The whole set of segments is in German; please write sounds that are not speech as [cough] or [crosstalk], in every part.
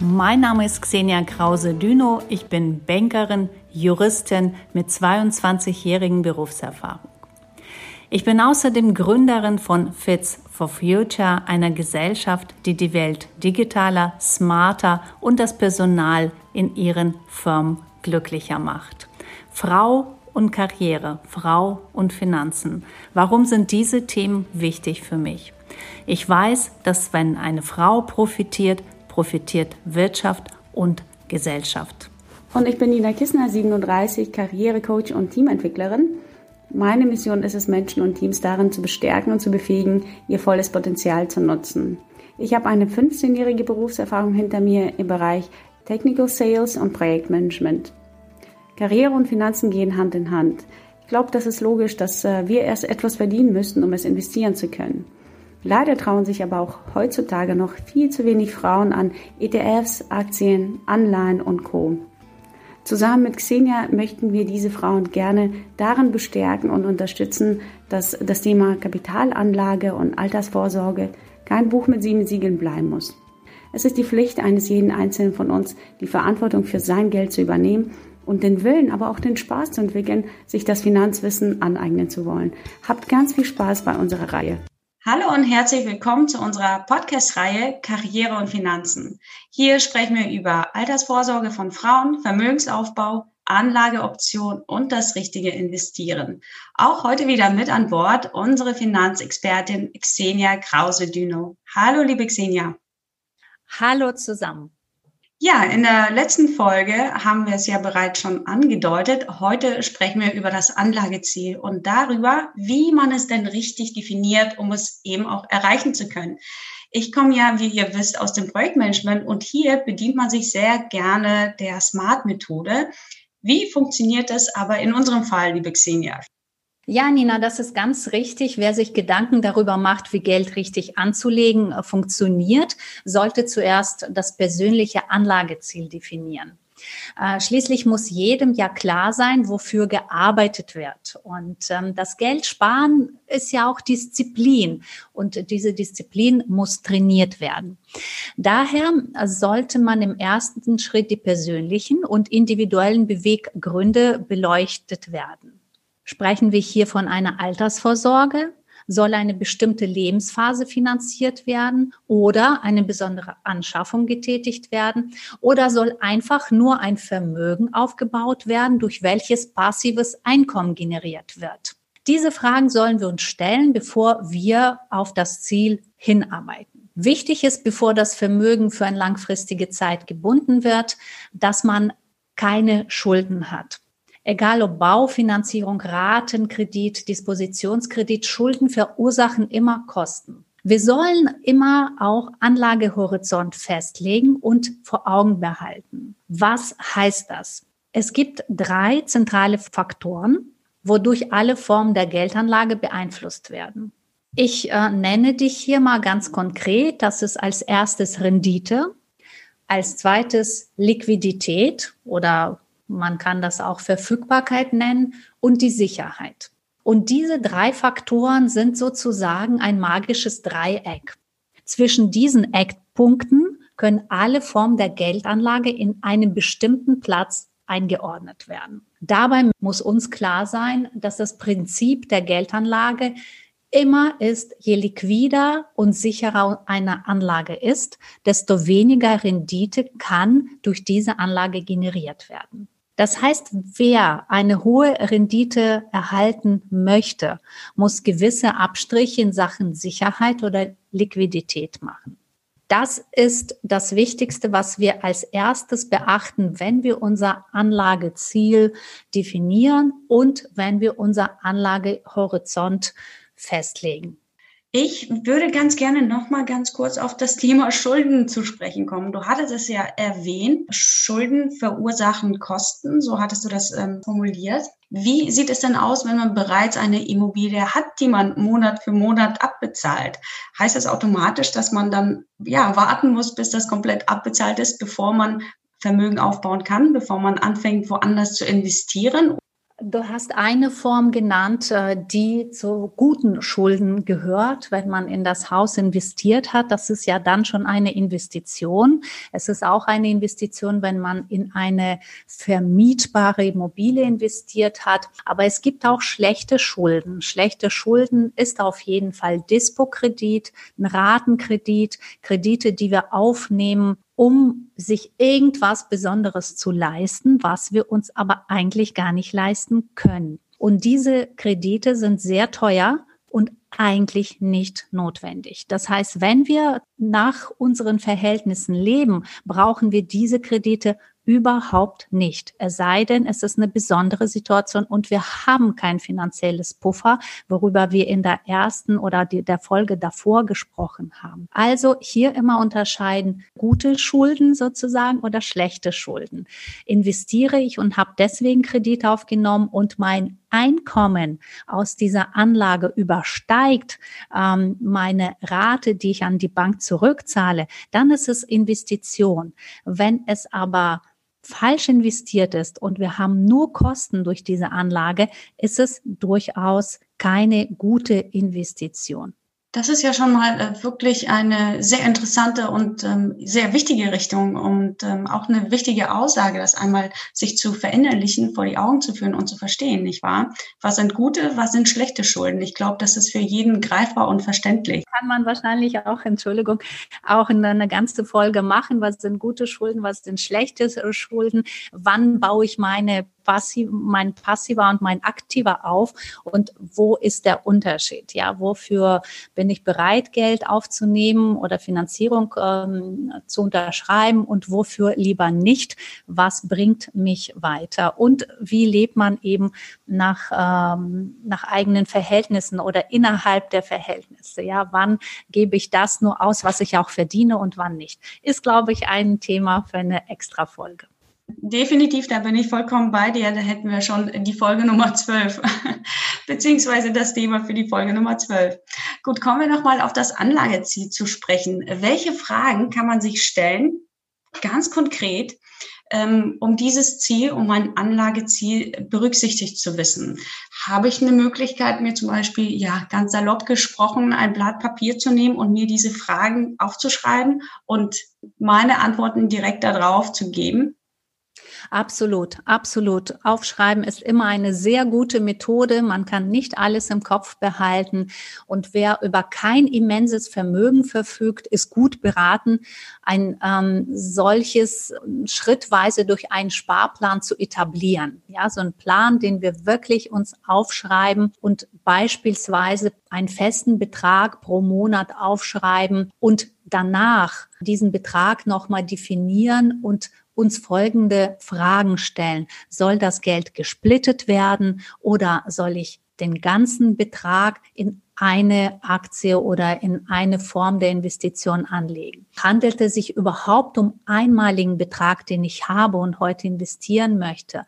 Mein Name ist Xenia Krause-Düno. Ich bin Bankerin, Juristin mit 22-jährigen Berufserfahrung. Ich bin außerdem Gründerin von Fits for Future, einer Gesellschaft, die die Welt digitaler, smarter und das Personal in ihren Firmen glücklicher macht. Frau und Karriere, Frau und Finanzen. Warum sind diese Themen wichtig für mich? Ich weiß, dass wenn eine Frau profitiert, profitiert Wirtschaft und Gesellschaft. Und ich bin Nina Kissner, 37, Karrierecoach und Teamentwicklerin. Meine Mission ist es, Menschen und Teams darin zu bestärken und zu befähigen, ihr volles Potenzial zu nutzen. Ich habe eine 15-jährige Berufserfahrung hinter mir im Bereich Technical Sales und Projektmanagement. Karriere und Finanzen gehen Hand in Hand. Ich glaube, das ist logisch, dass äh, wir erst etwas verdienen müssen, um es investieren zu können. Leider trauen sich aber auch heutzutage noch viel zu wenig Frauen an ETFs, Aktien, Anleihen und Co. Zusammen mit Xenia möchten wir diese Frauen gerne darin bestärken und unterstützen, dass das Thema Kapitalanlage und Altersvorsorge kein Buch mit sieben Siegeln bleiben muss. Es ist die Pflicht eines jeden Einzelnen von uns, die Verantwortung für sein Geld zu übernehmen und den Willen, aber auch den Spaß zu entwickeln, sich das Finanzwissen aneignen zu wollen. Habt ganz viel Spaß bei unserer Reihe. Hallo und herzlich willkommen zu unserer Podcast-Reihe Karriere und Finanzen. Hier sprechen wir über Altersvorsorge von Frauen, Vermögensaufbau, Anlageoption und das richtige Investieren. Auch heute wieder mit an Bord unsere Finanzexpertin Xenia Krause-Düno. Hallo, liebe Xenia. Hallo zusammen. Ja, in der letzten Folge haben wir es ja bereits schon angedeutet. Heute sprechen wir über das Anlageziel und darüber, wie man es denn richtig definiert, um es eben auch erreichen zu können. Ich komme ja, wie ihr wisst, aus dem Projektmanagement und hier bedient man sich sehr gerne der Smart-Methode. Wie funktioniert das aber in unserem Fall, liebe Xenia? Ja, Nina, das ist ganz richtig. Wer sich Gedanken darüber macht, wie Geld richtig anzulegen äh, funktioniert, sollte zuerst das persönliche Anlageziel definieren. Äh, schließlich muss jedem ja klar sein, wofür gearbeitet wird. Und ähm, das Geld sparen ist ja auch Disziplin. Und diese Disziplin muss trainiert werden. Daher sollte man im ersten Schritt die persönlichen und individuellen Beweggründe beleuchtet werden. Sprechen wir hier von einer Altersvorsorge? Soll eine bestimmte Lebensphase finanziert werden oder eine besondere Anschaffung getätigt werden oder soll einfach nur ein Vermögen aufgebaut werden, durch welches passives Einkommen generiert wird? Diese Fragen sollen wir uns stellen, bevor wir auf das Ziel hinarbeiten. Wichtig ist, bevor das Vermögen für eine langfristige Zeit gebunden wird, dass man keine Schulden hat. Egal ob Baufinanzierung, Ratenkredit, Dispositionskredit, Schulden verursachen immer Kosten. Wir sollen immer auch Anlagehorizont festlegen und vor Augen behalten. Was heißt das? Es gibt drei zentrale Faktoren, wodurch alle Formen der Geldanlage beeinflusst werden. Ich äh, nenne dich hier mal ganz konkret. Das ist als erstes Rendite, als zweites Liquidität oder man kann das auch Verfügbarkeit nennen und die Sicherheit. Und diese drei Faktoren sind sozusagen ein magisches Dreieck. Zwischen diesen Eckpunkten können alle Formen der Geldanlage in einem bestimmten Platz eingeordnet werden. Dabei muss uns klar sein, dass das Prinzip der Geldanlage immer ist, je liquider und sicherer eine Anlage ist, desto weniger Rendite kann durch diese Anlage generiert werden. Das heißt, wer eine hohe Rendite erhalten möchte, muss gewisse Abstriche in Sachen Sicherheit oder Liquidität machen. Das ist das Wichtigste, was wir als erstes beachten, wenn wir unser Anlageziel definieren und wenn wir unser Anlagehorizont festlegen. Ich würde ganz gerne noch mal ganz kurz auf das Thema Schulden zu sprechen kommen. Du hattest es ja erwähnt, Schulden verursachen Kosten, so hattest du das ähm, formuliert. Wie sieht es denn aus, wenn man bereits eine Immobilie hat, die man Monat für Monat abbezahlt? Heißt das automatisch, dass man dann ja warten muss, bis das komplett abbezahlt ist, bevor man Vermögen aufbauen kann, bevor man anfängt, woanders zu investieren? Du hast eine Form genannt, äh, die zu guten Schulden gehört, wenn man in das Haus investiert hat. Das ist ja dann schon eine Investition. Es ist auch eine Investition, wenn man in eine vermietbare Immobilie investiert hat. Aber es gibt auch schlechte Schulden. Schlechte Schulden ist auf jeden Fall Dispo-Kredit, ein Ratenkredit, Kredite, die wir aufnehmen, um sich irgendwas Besonderes zu leisten, was wir uns aber eigentlich gar nicht leisten können. Und diese Kredite sind sehr teuer und eigentlich nicht notwendig. Das heißt, wenn wir nach unseren Verhältnissen leben, brauchen wir diese Kredite Überhaupt nicht. Es sei denn, es ist eine besondere Situation und wir haben kein finanzielles Puffer, worüber wir in der ersten oder der Folge davor gesprochen haben. Also hier immer unterscheiden, gute Schulden sozusagen oder schlechte Schulden. Investiere ich und habe deswegen Kredit aufgenommen und mein Einkommen aus dieser Anlage übersteigt ähm, meine Rate, die ich an die Bank zurückzahle, dann ist es Investition. Wenn es aber falsch investiert ist und wir haben nur Kosten durch diese Anlage, ist es durchaus keine gute Investition. Das ist ja schon mal äh, wirklich eine sehr interessante und ähm, sehr wichtige Richtung und ähm, auch eine wichtige Aussage, das einmal sich zu verinnerlichen, vor die Augen zu führen und zu verstehen, nicht wahr? Was sind gute, was sind schlechte Schulden? Ich glaube, das ist für jeden greifbar und verständlich. Kann man wahrscheinlich auch, Entschuldigung, auch in eine ganze Folge machen. Was sind gute Schulden, was sind schlechte Schulden? Wann baue ich meine passiv, mein passiver und mein aktiver auf und wo ist der Unterschied? Ja, wofür bin ich bereit, Geld aufzunehmen oder Finanzierung ähm, zu unterschreiben und wofür lieber nicht? Was bringt mich weiter? Und wie lebt man eben nach, ähm, nach eigenen Verhältnissen oder innerhalb der Verhältnisse? Ja, wann gebe ich das nur aus, was ich auch verdiene und wann nicht? Ist, glaube ich, ein Thema für eine extra Folge. Definitiv, da bin ich vollkommen bei dir. Da hätten wir schon die Folge Nummer 12, [laughs] beziehungsweise das Thema für die Folge Nummer 12. Gut, kommen wir nochmal auf das Anlageziel zu sprechen. Welche Fragen kann man sich stellen, ganz konkret, ähm, um dieses Ziel, um mein Anlageziel berücksichtigt zu wissen? Habe ich eine Möglichkeit, mir zum Beispiel, ja, ganz salopp gesprochen, ein Blatt Papier zu nehmen und mir diese Fragen aufzuschreiben und meine Antworten direkt darauf zu geben? Absolut, absolut. Aufschreiben ist immer eine sehr gute Methode. Man kann nicht alles im Kopf behalten. Und wer über kein immenses Vermögen verfügt, ist gut beraten, ein ähm, solches schrittweise durch einen Sparplan zu etablieren. Ja, so ein Plan, den wir wirklich uns aufschreiben und beispielsweise einen festen Betrag pro Monat aufschreiben und danach diesen Betrag nochmal definieren und uns folgende Fragen stellen. Soll das Geld gesplittet werden oder soll ich den ganzen Betrag in eine Aktie oder in eine Form der Investition anlegen. Handelt es sich überhaupt um einmaligen Betrag, den ich habe und heute investieren möchte?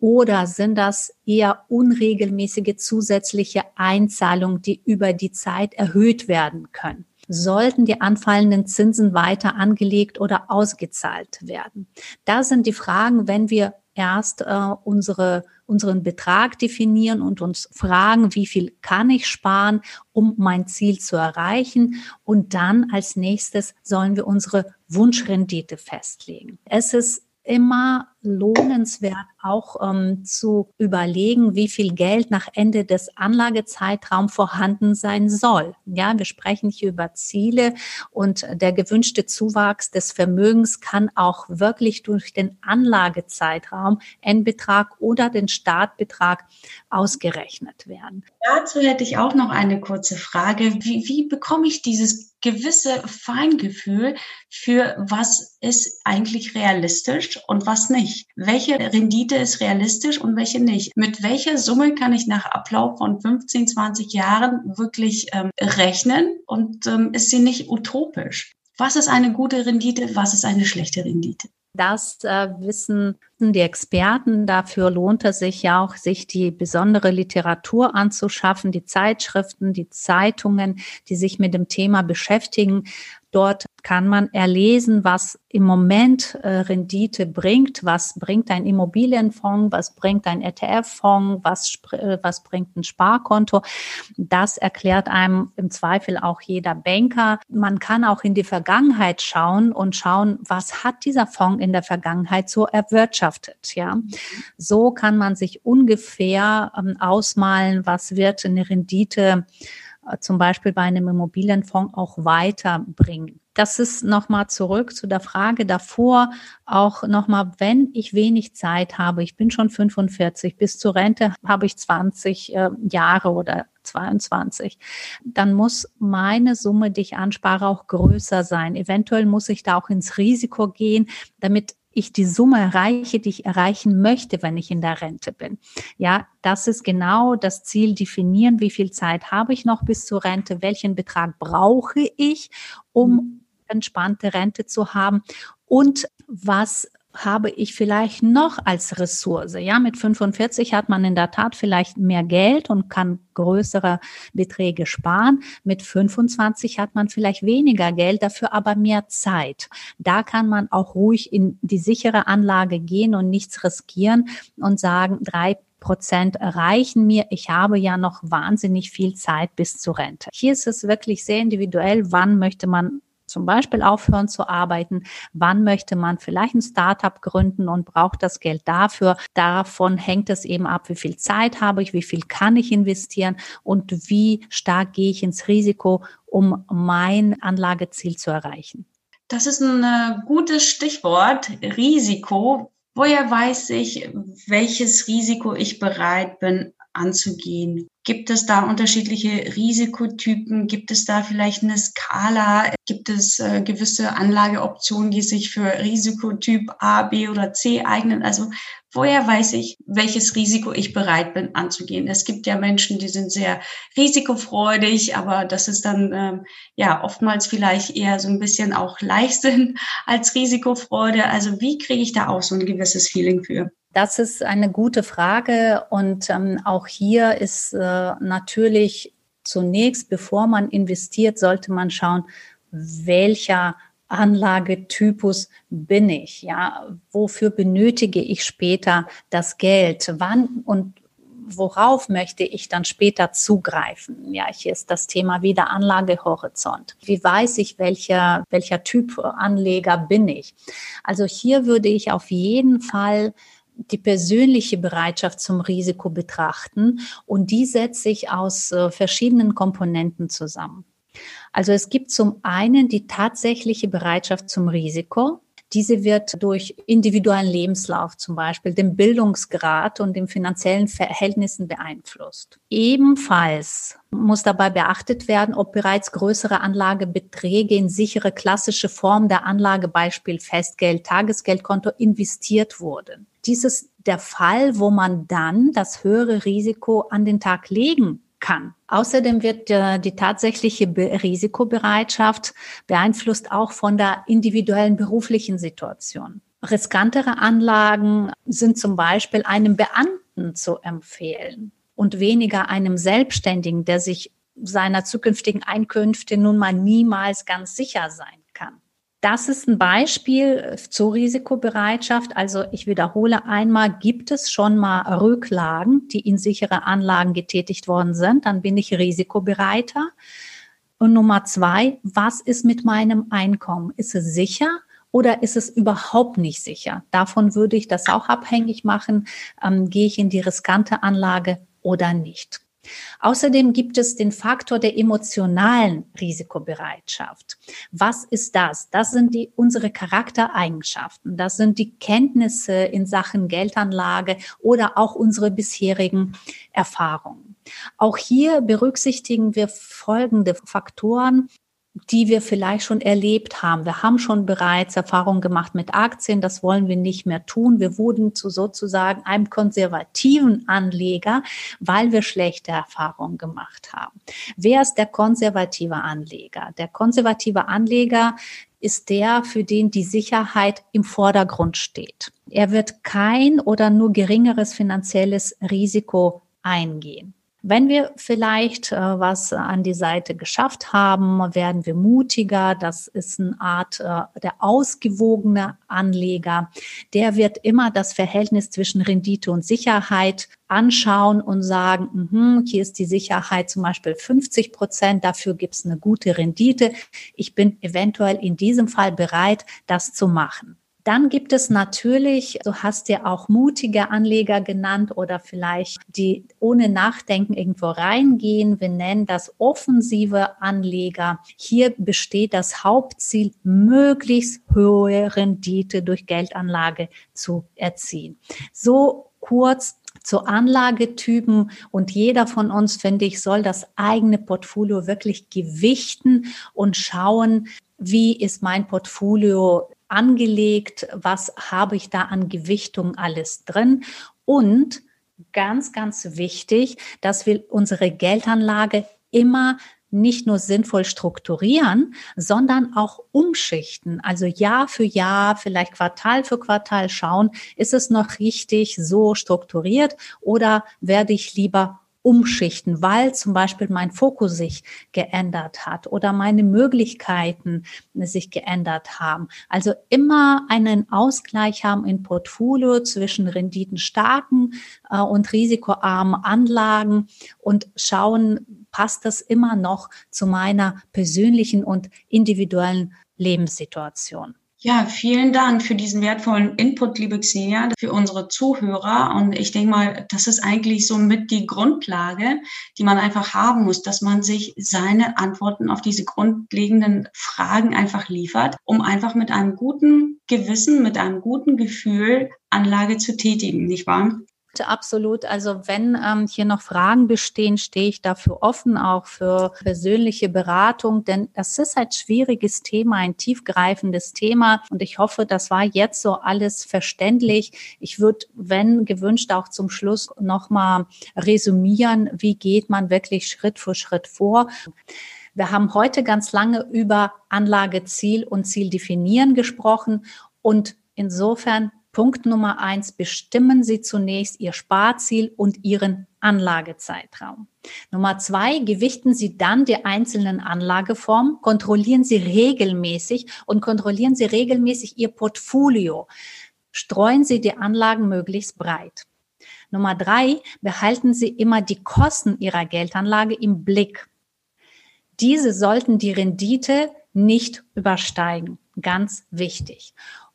Oder sind das eher unregelmäßige zusätzliche Einzahlungen, die über die Zeit erhöht werden können? Sollten die anfallenden Zinsen weiter angelegt oder ausgezahlt werden? Da sind die Fragen, wenn wir erst äh, unsere, unseren Betrag definieren und uns fragen, wie viel kann ich sparen, um mein Ziel zu erreichen. Und dann als nächstes sollen wir unsere Wunschrendite festlegen. Es ist immer lohnenswert, auch ähm, zu überlegen, wie viel Geld nach Ende des Anlagezeitraums vorhanden sein soll. Ja, wir sprechen hier über Ziele und der gewünschte Zuwachs des Vermögens kann auch wirklich durch den Anlagezeitraum, Endbetrag oder den Startbetrag ausgerechnet werden. Dazu hätte ich auch noch eine kurze Frage. Wie, wie bekomme ich dieses gewisse Feingefühl für was ist eigentlich realistisch und was nicht? Welche Rendite ist realistisch und welche nicht. Mit welcher Summe kann ich nach Ablauf von 15, 20 Jahren wirklich ähm, rechnen und ähm, ist sie nicht utopisch? Was ist eine gute Rendite? Was ist eine schlechte Rendite? Das äh, wissen die Experten. Dafür lohnt es sich ja auch, sich die besondere Literatur anzuschaffen, die Zeitschriften, die Zeitungen, die sich mit dem Thema beschäftigen. Dort kann man erlesen, was im Moment äh, Rendite bringt, was bringt ein Immobilienfonds, was bringt ein ETF-Fonds, was, äh, was bringt ein Sparkonto. Das erklärt einem im Zweifel auch jeder Banker. Man kann auch in die Vergangenheit schauen und schauen, was hat dieser Fonds in der Vergangenheit so erwirtschaftet. Ja, so kann man sich ungefähr ähm, ausmalen, was wird eine Rendite zum Beispiel bei einem Immobilienfonds auch weiterbringen. Das ist nochmal zurück zu der Frage davor, auch nochmal, wenn ich wenig Zeit habe, ich bin schon 45, bis zur Rente habe ich 20 äh, Jahre oder 22, dann muss meine Summe, die ich anspare, auch größer sein. Eventuell muss ich da auch ins Risiko gehen, damit ich die Summe erreiche, die ich erreichen möchte, wenn ich in der Rente bin. Ja, das ist genau das Ziel, definieren, wie viel Zeit habe ich noch bis zur Rente, welchen Betrag brauche ich, um entspannte Rente zu haben und was habe ich vielleicht noch als Ressource? Ja, mit 45 hat man in der Tat vielleicht mehr Geld und kann größere Beträge sparen. Mit 25 hat man vielleicht weniger Geld, dafür aber mehr Zeit. Da kann man auch ruhig in die sichere Anlage gehen und nichts riskieren und sagen, drei Prozent erreichen mir. Ich habe ja noch wahnsinnig viel Zeit bis zur Rente. Hier ist es wirklich sehr individuell, wann möchte man zum Beispiel aufhören zu arbeiten? Wann möchte man vielleicht ein Startup gründen und braucht das Geld dafür? Davon hängt es eben ab, wie viel Zeit habe ich, wie viel kann ich investieren und wie stark gehe ich ins Risiko, um mein Anlageziel zu erreichen. Das ist ein äh, gutes Stichwort, Risiko. Woher weiß ich, welches Risiko ich bereit bin anzugehen? Gibt es da unterschiedliche Risikotypen? Gibt es da vielleicht eine Skala? Gibt es äh, gewisse Anlageoptionen, die sich für Risikotyp A, B oder C eignen? Also woher weiß ich, welches Risiko ich bereit bin anzugehen? Es gibt ja Menschen, die sind sehr risikofreudig, aber das ist dann ähm, ja oftmals vielleicht eher so ein bisschen auch Leichtsinn als Risikofreude. Also wie kriege ich da auch so ein gewisses Feeling für? Das ist eine gute Frage und ähm, auch hier ist äh, natürlich zunächst, bevor man investiert, sollte man schauen, welcher Anlagetypus bin ich? Ja, wofür benötige ich später das Geld? Wann und worauf möchte ich dann später zugreifen? Ja, hier ist das Thema wieder Anlagehorizont. Wie weiß ich, welcher, welcher Typ Anleger bin ich? Also hier würde ich auf jeden Fall die persönliche Bereitschaft zum Risiko betrachten und die setzt sich aus äh, verschiedenen Komponenten zusammen. Also es gibt zum einen die tatsächliche Bereitschaft zum Risiko. Diese wird durch individuellen Lebenslauf zum Beispiel, dem Bildungsgrad und den finanziellen Verhältnissen beeinflusst. Ebenfalls muss dabei beachtet werden, ob bereits größere Anlagebeträge in sichere klassische Form der Anlage, Beispiel Festgeld, Tagesgeldkonto, investiert wurden. Dies ist der Fall, wo man dann das höhere Risiko an den Tag legen kann. Außerdem wird äh, die tatsächliche Be Risikobereitschaft beeinflusst auch von der individuellen beruflichen Situation. Riskantere Anlagen sind zum Beispiel einem Beamten zu empfehlen und weniger einem Selbstständigen, der sich seiner zukünftigen Einkünfte nun mal niemals ganz sicher sein das ist ein Beispiel zur Risikobereitschaft. Also ich wiederhole einmal, gibt es schon mal Rücklagen, die in sichere Anlagen getätigt worden sind, dann bin ich risikobereiter. Und Nummer zwei, was ist mit meinem Einkommen? Ist es sicher? Oder ist es überhaupt nicht sicher? Davon würde ich das auch abhängig machen. Ähm, gehe ich in die riskante Anlage oder nicht? Außerdem gibt es den Faktor der emotionalen Risikobereitschaft. Was ist das? Das sind die, unsere Charaktereigenschaften. Das sind die Kenntnisse in Sachen Geldanlage oder auch unsere bisherigen Erfahrungen. Auch hier berücksichtigen wir folgende Faktoren die wir vielleicht schon erlebt haben. Wir haben schon bereits Erfahrungen gemacht mit Aktien, das wollen wir nicht mehr tun. Wir wurden zu sozusagen einem konservativen Anleger, weil wir schlechte Erfahrungen gemacht haben. Wer ist der konservative Anleger? Der konservative Anleger ist der, für den die Sicherheit im Vordergrund steht. Er wird kein oder nur geringeres finanzielles Risiko eingehen. Wenn wir vielleicht äh, was an die Seite geschafft haben, werden wir mutiger. Das ist eine Art äh, der ausgewogene Anleger. Der wird immer das Verhältnis zwischen Rendite und Sicherheit anschauen und sagen, mh, hier ist die Sicherheit zum Beispiel 50 Prozent, dafür gibt es eine gute Rendite. Ich bin eventuell in diesem Fall bereit, das zu machen. Dann gibt es natürlich, du hast ja auch mutige Anleger genannt oder vielleicht die ohne Nachdenken irgendwo reingehen. Wir nennen das offensive Anleger. Hier besteht das Hauptziel, möglichst hohe Rendite durch Geldanlage zu erzielen. So kurz zu Anlagetypen und jeder von uns, finde ich, soll das eigene Portfolio wirklich gewichten und schauen, wie ist mein Portfolio angelegt, was habe ich da an Gewichtung alles drin und ganz, ganz wichtig, dass wir unsere Geldanlage immer nicht nur sinnvoll strukturieren, sondern auch umschichten. Also Jahr für Jahr, vielleicht Quartal für Quartal schauen, ist es noch richtig so strukturiert oder werde ich lieber umschichten, weil zum Beispiel mein Fokus sich geändert hat oder meine Möglichkeiten sich geändert haben. Also immer einen Ausgleich haben in Portfolio zwischen renditenstarken äh, und risikoarmen Anlagen und schauen, passt das immer noch zu meiner persönlichen und individuellen Lebenssituation. Ja, vielen Dank für diesen wertvollen Input, liebe Xenia, für unsere Zuhörer. Und ich denke mal, das ist eigentlich so mit die Grundlage, die man einfach haben muss, dass man sich seine Antworten auf diese grundlegenden Fragen einfach liefert, um einfach mit einem guten Gewissen, mit einem guten Gefühl Anlage zu tätigen, nicht wahr? Absolut. Also wenn ähm, hier noch Fragen bestehen, stehe ich dafür offen, auch für persönliche Beratung, denn das ist ein schwieriges Thema, ein tiefgreifendes Thema. Und ich hoffe, das war jetzt so alles verständlich. Ich würde, wenn gewünscht, auch zum Schluss nochmal resümieren, wie geht man wirklich Schritt für Schritt vor. Wir haben heute ganz lange über Anlageziel und Ziel definieren gesprochen und insofern Punkt Nummer eins, bestimmen Sie zunächst Ihr Sparziel und Ihren Anlagezeitraum. Nummer zwei, gewichten Sie dann die einzelnen Anlageformen, kontrollieren Sie regelmäßig und kontrollieren Sie regelmäßig Ihr Portfolio. Streuen Sie die Anlagen möglichst breit. Nummer drei, behalten Sie immer die Kosten Ihrer Geldanlage im Blick. Diese sollten die Rendite nicht übersteigen. Ganz wichtig.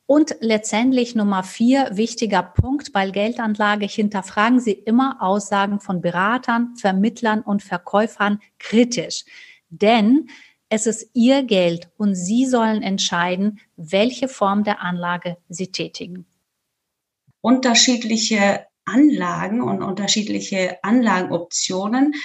Und letztendlich Nummer vier, wichtiger Punkt bei Geldanlage, hinterfragen Sie immer Aussagen von Beratern, Vermittlern und Verkäufern kritisch. Denn es ist Ihr Geld und Sie sollen entscheiden, welche Form der Anlage Sie tätigen. Unterschiedliche Anlagen und unterschiedliche Anlagenoptionen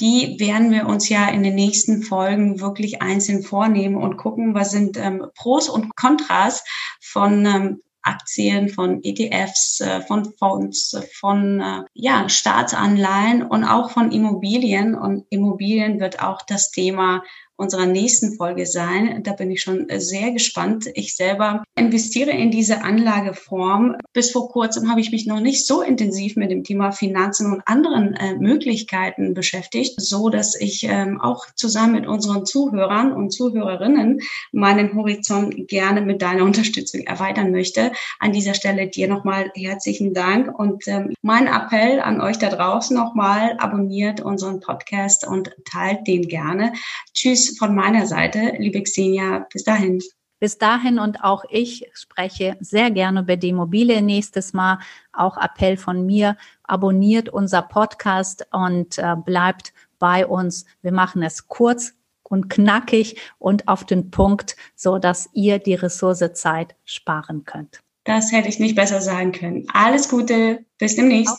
die werden wir uns ja in den nächsten Folgen wirklich einzeln vornehmen und gucken, was sind ähm, Pros und Kontras von ähm, Aktien, von ETFs, äh, von Fonds, von äh, ja, Staatsanleihen und auch von Immobilien. Und Immobilien wird auch das Thema unserer nächsten Folge sein. Da bin ich schon sehr gespannt. Ich selber investiere in diese Anlageform. Bis vor kurzem habe ich mich noch nicht so intensiv mit dem Thema Finanzen und anderen äh, Möglichkeiten beschäftigt, so dass ich ähm, auch zusammen mit unseren Zuhörern und Zuhörerinnen meinen Horizont gerne mit deiner Unterstützung erweitern möchte. An dieser Stelle dir nochmal herzlichen Dank und ähm, mein Appell an euch da draußen nochmal, abonniert unseren Podcast und teilt den gerne. Tschüss von meiner Seite, liebe Xenia. Bis dahin. Bis dahin und auch ich spreche sehr gerne über die Immobilie nächstes Mal. Auch Appell von mir, abonniert unser Podcast und äh, bleibt bei uns. Wir machen es kurz und knackig und auf den Punkt, so dass ihr die Ressource Zeit sparen könnt. Das hätte ich nicht besser sagen können. Alles Gute, bis demnächst.